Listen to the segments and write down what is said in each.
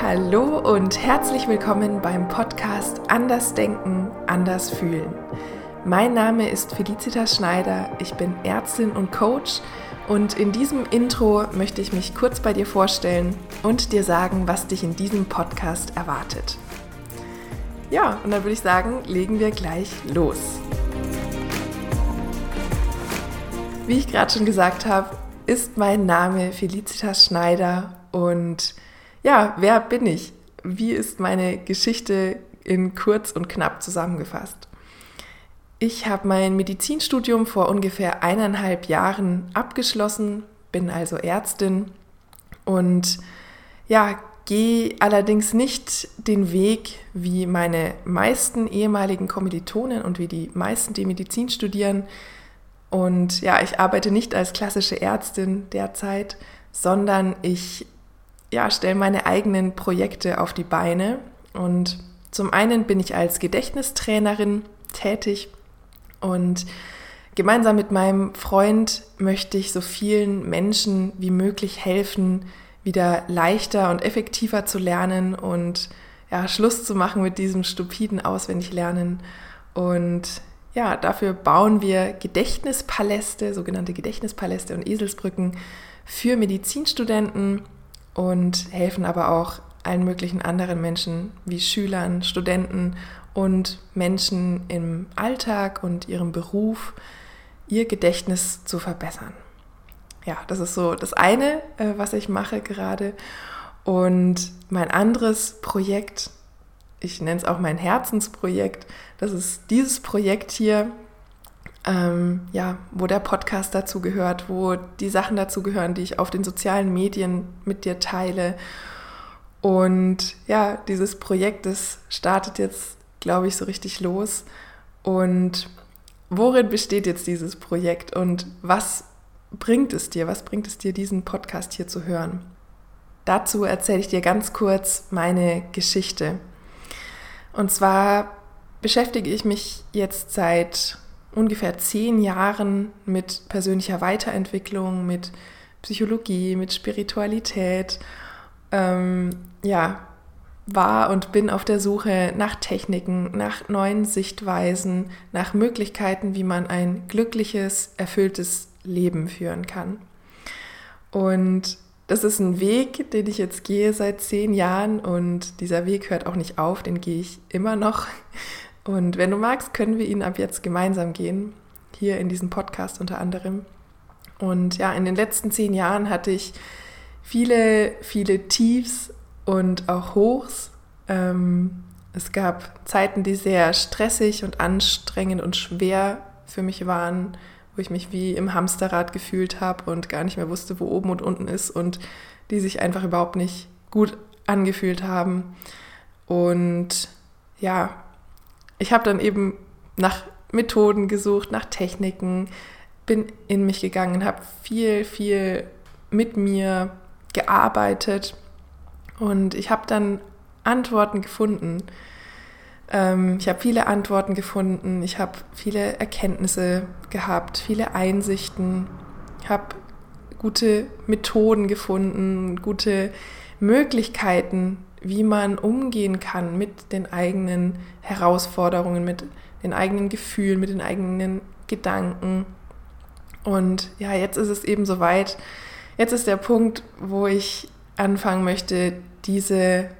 Hallo und herzlich willkommen beim Podcast Anders Denken, Anders Fühlen. Mein Name ist Felicitas Schneider, ich bin Ärztin und Coach und in diesem Intro möchte ich mich kurz bei dir vorstellen und dir sagen, was dich in diesem Podcast erwartet. Ja, und dann würde ich sagen, legen wir gleich los. Wie ich gerade schon gesagt habe, ist mein Name Felicitas Schneider und ja, wer bin ich? Wie ist meine Geschichte in kurz und knapp zusammengefasst? Ich habe mein Medizinstudium vor ungefähr eineinhalb Jahren abgeschlossen, bin also Ärztin und ja, gehe allerdings nicht den Weg wie meine meisten ehemaligen Kommilitonen und wie die meisten, die Medizin studieren. Und ja, ich arbeite nicht als klassische Ärztin derzeit, sondern ich ja, stelle meine eigenen Projekte auf die Beine. Und zum einen bin ich als Gedächtnistrainerin tätig und gemeinsam mit meinem Freund möchte ich so vielen Menschen wie möglich helfen, wieder leichter und effektiver zu lernen und ja, Schluss zu machen mit diesem stupiden Auswendiglernen. Und ja, dafür bauen wir Gedächtnispaläste, sogenannte Gedächtnispaläste und Eselsbrücken für Medizinstudenten und helfen aber auch allen möglichen anderen Menschen wie Schülern, Studenten und Menschen im Alltag und ihrem Beruf ihr Gedächtnis zu verbessern. Ja, das ist so das eine, äh, was ich mache gerade. Und mein anderes Projekt, ich nenne es auch mein Herzensprojekt, das ist dieses Projekt hier, ähm, ja, wo der Podcast dazu gehört, wo die Sachen dazu gehören, die ich auf den sozialen Medien mit dir teile. Und ja, dieses Projekt, das startet jetzt, glaube ich, so richtig los. Und worin besteht jetzt dieses Projekt und was bringt es dir? Was bringt es dir, diesen Podcast hier zu hören? Dazu erzähle ich dir ganz kurz meine Geschichte. Und zwar beschäftige ich mich jetzt seit ungefähr zehn Jahren mit persönlicher Weiterentwicklung, mit Psychologie, mit Spiritualität, ähm, ja, war und bin auf der Suche nach Techniken, nach neuen Sichtweisen, nach Möglichkeiten, wie man ein glückliches, erfülltes Leben führen kann. Und das ist ein Weg, den ich jetzt gehe seit zehn Jahren und dieser Weg hört auch nicht auf, den gehe ich immer noch. Und wenn du magst, können wir ihn ab jetzt gemeinsam gehen, hier in diesem Podcast unter anderem. Und ja, in den letzten zehn Jahren hatte ich viele, viele Tiefs und auch Hochs. Ähm, es gab Zeiten, die sehr stressig und anstrengend und schwer für mich waren, wo ich mich wie im Hamsterrad gefühlt habe und gar nicht mehr wusste, wo oben und unten ist und die sich einfach überhaupt nicht gut angefühlt haben. Und ja, ich habe dann eben nach Methoden gesucht, nach Techniken, bin in mich gegangen, habe viel, viel mit mir gearbeitet. Und ich habe dann Antworten gefunden. Ähm, ich habe viele Antworten gefunden, ich habe viele Erkenntnisse gehabt, viele Einsichten, habe gute Methoden gefunden, gute Möglichkeiten, wie man umgehen kann mit den eigenen Herausforderungen, mit den eigenen Gefühlen, mit den eigenen Gedanken. Und ja, jetzt ist es eben soweit. Jetzt ist der Punkt, wo ich anfangen möchte, diese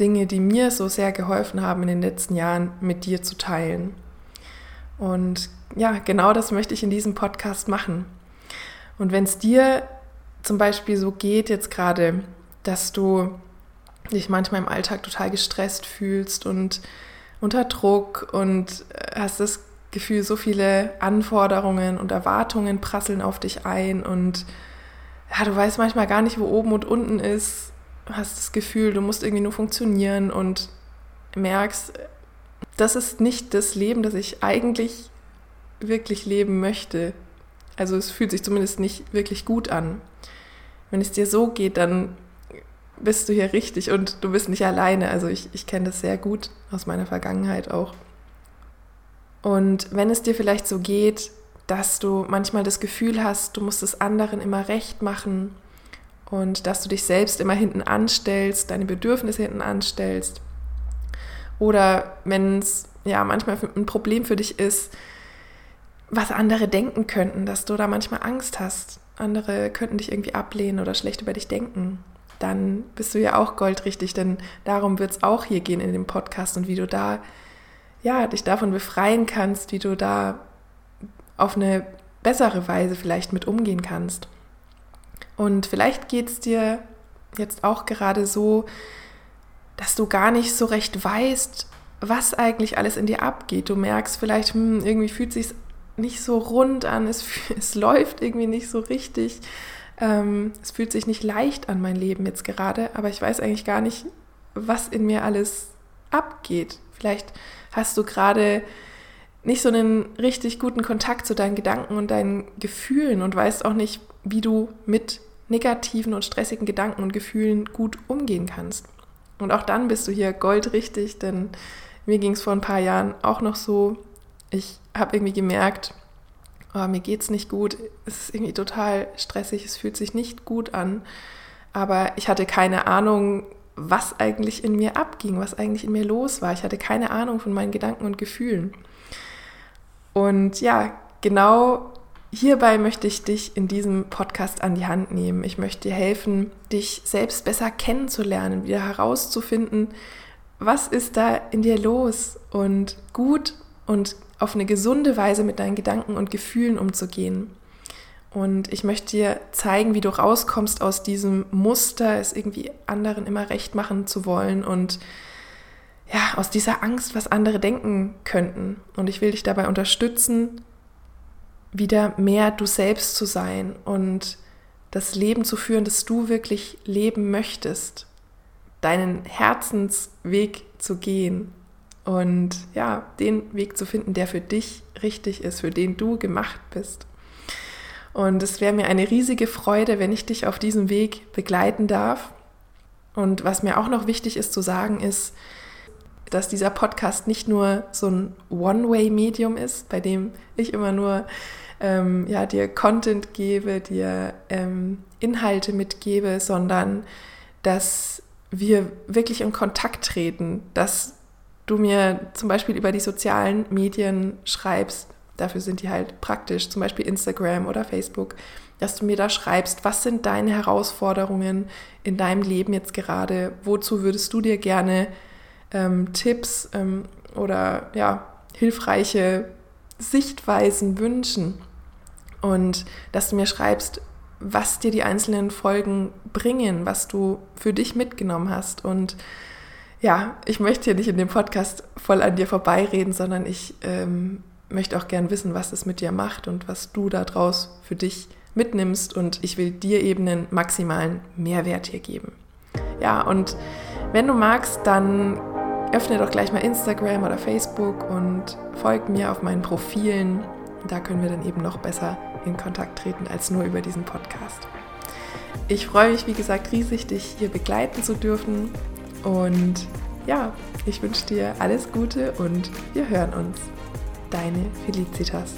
Dinge, die mir so sehr geholfen haben in den letzten Jahren, mit dir zu teilen. Und ja, genau das möchte ich in diesem Podcast machen. Und wenn es dir zum Beispiel so geht jetzt gerade, dass du dich manchmal im Alltag total gestresst fühlst und unter Druck und hast das Gefühl, so viele Anforderungen und Erwartungen prasseln auf dich ein und ja, du weißt manchmal gar nicht, wo oben und unten ist, hast das Gefühl, du musst irgendwie nur funktionieren und merkst, das ist nicht das Leben, das ich eigentlich wirklich leben möchte. Also es fühlt sich zumindest nicht wirklich gut an. Wenn es dir so geht, dann bist du hier richtig und du bist nicht alleine. Also ich, ich kenne das sehr gut aus meiner Vergangenheit auch. Und wenn es dir vielleicht so geht, dass du manchmal das Gefühl hast, du musst es anderen immer recht machen und dass du dich selbst immer hinten anstellst, deine Bedürfnisse hinten anstellst. Oder wenn es ja manchmal ein Problem für dich ist, was andere denken könnten, dass du da manchmal Angst hast. Andere könnten dich irgendwie ablehnen oder schlecht über dich denken. Dann bist du ja auch goldrichtig, denn darum wird es auch hier gehen in dem Podcast und wie du da ja dich davon befreien kannst, wie du da auf eine bessere Weise vielleicht mit umgehen kannst. Und vielleicht geht es dir jetzt auch gerade so, dass du gar nicht so recht weißt, was eigentlich alles in dir abgeht. Du merkst vielleicht, hm, irgendwie fühlt sich nicht so rund an, es, es läuft irgendwie nicht so richtig. Ähm, es fühlt sich nicht leicht an, mein Leben jetzt gerade, aber ich weiß eigentlich gar nicht, was in mir alles abgeht. Vielleicht hast du gerade nicht so einen richtig guten Kontakt zu deinen Gedanken und deinen Gefühlen und weißt auch nicht, wie du mit negativen und stressigen Gedanken und Gefühlen gut umgehen kannst. Und auch dann bist du hier goldrichtig, denn mir ging es vor ein paar Jahren auch noch so. Ich habe irgendwie gemerkt, oh, mir geht es nicht gut, es ist irgendwie total stressig, es fühlt sich nicht gut an. Aber ich hatte keine Ahnung, was eigentlich in mir abging, was eigentlich in mir los war. Ich hatte keine Ahnung von meinen Gedanken und Gefühlen. Und ja, genau hierbei möchte ich dich in diesem Podcast an die Hand nehmen. Ich möchte dir helfen, dich selbst besser kennenzulernen, wieder herauszufinden, was ist da in dir los und gut und auf eine gesunde Weise mit deinen Gedanken und Gefühlen umzugehen. Und ich möchte dir zeigen, wie du rauskommst aus diesem Muster, es irgendwie anderen immer recht machen zu wollen und ja, aus dieser Angst, was andere denken könnten. Und ich will dich dabei unterstützen, wieder mehr du selbst zu sein und das Leben zu führen, das du wirklich leben möchtest, deinen Herzensweg zu gehen und ja, den Weg zu finden, der für dich richtig ist, für den du gemacht bist. Und es wäre mir eine riesige Freude, wenn ich dich auf diesem Weg begleiten darf. Und was mir auch noch wichtig ist zu sagen, ist, dass dieser Podcast nicht nur so ein One-Way-Medium ist, bei dem ich immer nur ähm, ja, dir Content gebe, dir ähm, Inhalte mitgebe, sondern dass wir wirklich in Kontakt treten, dass du mir zum Beispiel über die sozialen Medien schreibst, dafür sind die halt praktisch, zum Beispiel Instagram oder Facebook, dass du mir da schreibst, was sind deine Herausforderungen in deinem Leben jetzt gerade, wozu würdest du dir gerne ähm, Tipps ähm, oder ja, hilfreiche Sichtweisen wünschen und dass du mir schreibst, was dir die einzelnen Folgen bringen, was du für dich mitgenommen hast. Und ja, ich möchte hier nicht in dem Podcast voll an dir vorbeireden, sondern ich ähm, möchte auch gern wissen, was es mit dir macht und was du daraus für dich mitnimmst. Und ich will dir eben einen maximalen Mehrwert hier geben. Ja, und wenn du magst, dann öffne doch gleich mal Instagram oder Facebook und folg mir auf meinen Profilen. Da können wir dann eben noch besser in Kontakt treten als nur über diesen Podcast. Ich freue mich, wie gesagt, riesig, dich hier begleiten zu dürfen. Und ja, ich wünsche dir alles Gute und wir hören uns. Deine Felicitas.